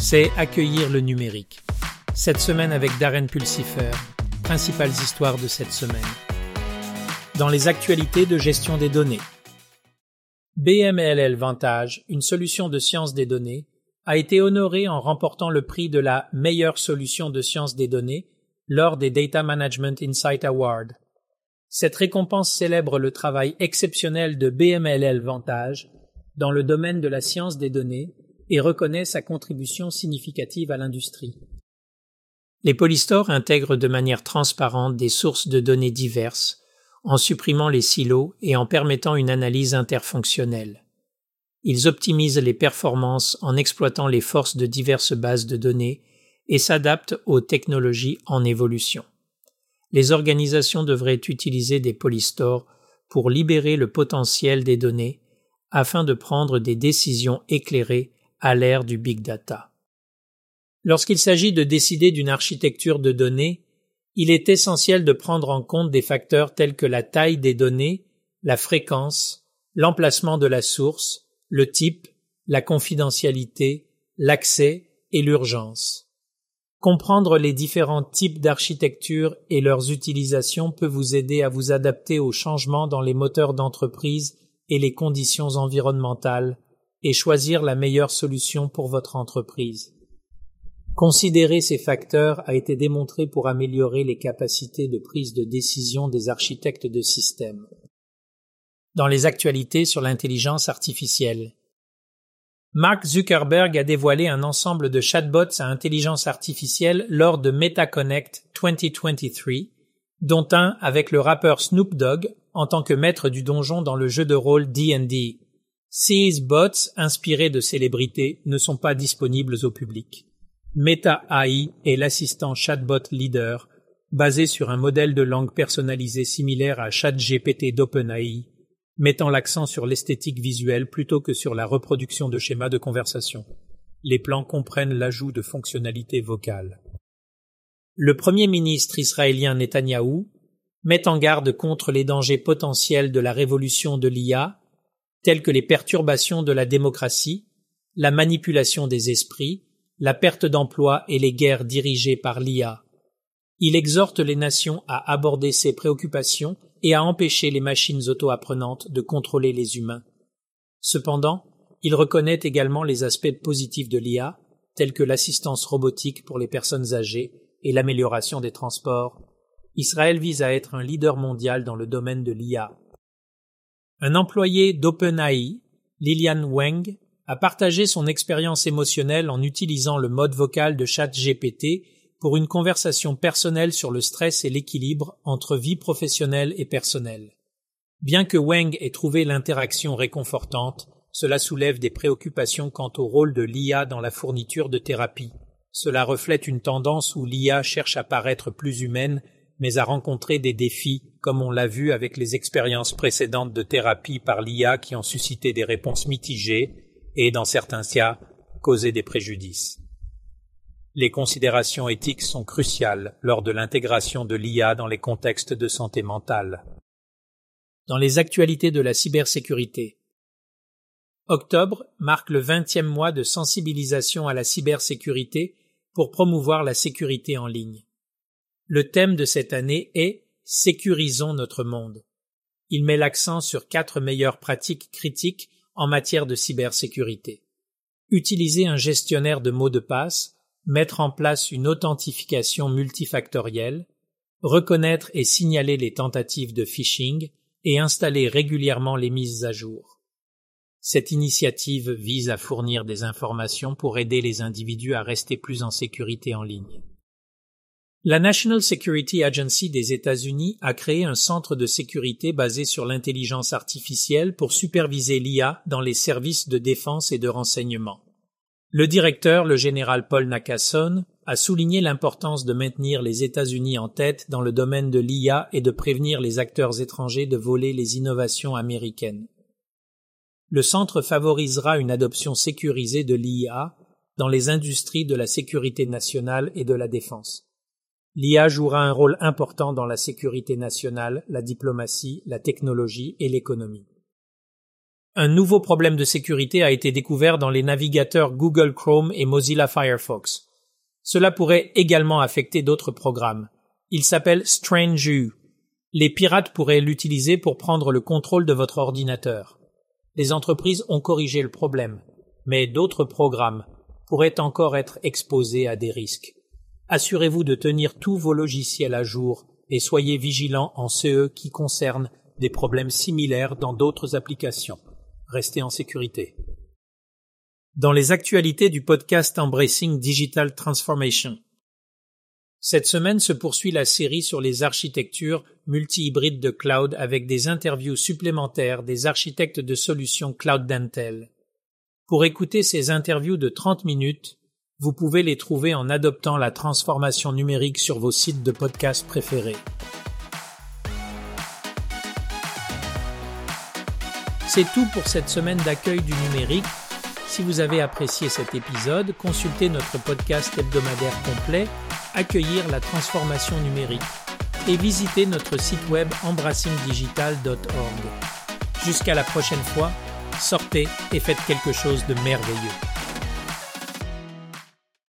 c'est accueillir le numérique. Cette semaine avec Darren Pulsifer, principales histoires de cette semaine. Dans les actualités de gestion des données. BMLL Vantage, une solution de science des données, a été honoré en remportant le prix de la meilleure solution de science des données lors des Data Management Insight Awards. Cette récompense célèbre le travail exceptionnel de BMLL Vantage dans le domaine de la science des données et reconnaît sa contribution significative à l'industrie. Les polystores intègrent de manière transparente des sources de données diverses, en supprimant les silos et en permettant une analyse interfonctionnelle. Ils optimisent les performances en exploitant les forces de diverses bases de données et s'adaptent aux technologies en évolution. Les organisations devraient utiliser des polystores pour libérer le potentiel des données afin de prendre des décisions éclairées à l'ère du big data. Lorsqu'il s'agit de décider d'une architecture de données, il est essentiel de prendre en compte des facteurs tels que la taille des données, la fréquence, l'emplacement de la source, le type, la confidentialité, l'accès et l'urgence. Comprendre les différents types d'architecture et leurs utilisations peut vous aider à vous adapter aux changements dans les moteurs d'entreprise et les conditions environnementales et choisir la meilleure solution pour votre entreprise. Considérer ces facteurs a été démontré pour améliorer les capacités de prise de décision des architectes de systèmes. Dans les actualités sur l'intelligence artificielle. Mark Zuckerberg a dévoilé un ensemble de chatbots à intelligence artificielle lors de MetaConnect 2023, dont un avec le rappeur Snoop Dogg en tant que maître du donjon dans le jeu de rôle D&D. Ces bots inspirés de célébrités ne sont pas disponibles au public. Meta AI est l'assistant chatbot leader basé sur un modèle de langue personnalisé similaire à ChatGPT d'OpenAI, mettant l'accent sur l'esthétique visuelle plutôt que sur la reproduction de schémas de conversation. Les plans comprennent l'ajout de fonctionnalités vocales. Le premier ministre israélien Netanyahou met en garde contre les dangers potentiels de la révolution de l'IA telles que les perturbations de la démocratie, la manipulation des esprits, la perte d'emploi et les guerres dirigées par l'IA. Il exhorte les nations à aborder ces préoccupations et à empêcher les machines auto-apprenantes de contrôler les humains. Cependant, il reconnaît également les aspects positifs de l'IA, tels que l'assistance robotique pour les personnes âgées et l'amélioration des transports. Israël vise à être un leader mondial dans le domaine de l'IA. Un employé d'OpenAI, Lilian Wang, a partagé son expérience émotionnelle en utilisant le mode vocal de ChatGPT pour une conversation personnelle sur le stress et l'équilibre entre vie professionnelle et personnelle. Bien que Wang ait trouvé l'interaction réconfortante, cela soulève des préoccupations quant au rôle de l'IA dans la fourniture de thérapie. Cela reflète une tendance où l'IA cherche à paraître plus humaine mais a rencontré des défis, comme on l'a vu avec les expériences précédentes de thérapie par l'IA qui ont suscité des réponses mitigées et, dans certains cas, causé des préjudices. Les considérations éthiques sont cruciales lors de l'intégration de l'IA dans les contextes de santé mentale. Dans les actualités de la cybersécurité, Octobre marque le vingtième mois de sensibilisation à la cybersécurité pour promouvoir la sécurité en ligne. Le thème de cette année est Sécurisons notre monde. Il met l'accent sur quatre meilleures pratiques critiques en matière de cybersécurité. Utiliser un gestionnaire de mots de passe, mettre en place une authentification multifactorielle, reconnaître et signaler les tentatives de phishing et installer régulièrement les mises à jour. Cette initiative vise à fournir des informations pour aider les individus à rester plus en sécurité en ligne. La National Security Agency des États-Unis a créé un centre de sécurité basé sur l'intelligence artificielle pour superviser l'IA dans les services de défense et de renseignement. Le directeur, le général Paul Nakasone, a souligné l'importance de maintenir les États-Unis en tête dans le domaine de l'IA et de prévenir les acteurs étrangers de voler les innovations américaines. Le centre favorisera une adoption sécurisée de l'IA dans les industries de la sécurité nationale et de la défense. L'IA jouera un rôle important dans la sécurité nationale, la diplomatie, la technologie et l'économie. Un nouveau problème de sécurité a été découvert dans les navigateurs Google Chrome et Mozilla Firefox. Cela pourrait également affecter d'autres programmes. Il s'appelle StrangeU. Les pirates pourraient l'utiliser pour prendre le contrôle de votre ordinateur. Les entreprises ont corrigé le problème, mais d'autres programmes pourraient encore être exposés à des risques. Assurez-vous de tenir tous vos logiciels à jour et soyez vigilants en CE qui concernent des problèmes similaires dans d'autres applications. Restez en sécurité. Dans les actualités du podcast Embracing Digital Transformation. Cette semaine se poursuit la série sur les architectures multi-hybrides de cloud avec des interviews supplémentaires des architectes de solutions cloud d'Intel. Pour écouter ces interviews de 30 minutes, vous pouvez les trouver en adoptant la transformation numérique sur vos sites de podcast préférés. C'est tout pour cette semaine d'accueil du numérique. Si vous avez apprécié cet épisode, consultez notre podcast hebdomadaire complet Accueillir la transformation numérique et visitez notre site web embrassingdigital.org. Jusqu'à la prochaine fois, sortez et faites quelque chose de merveilleux.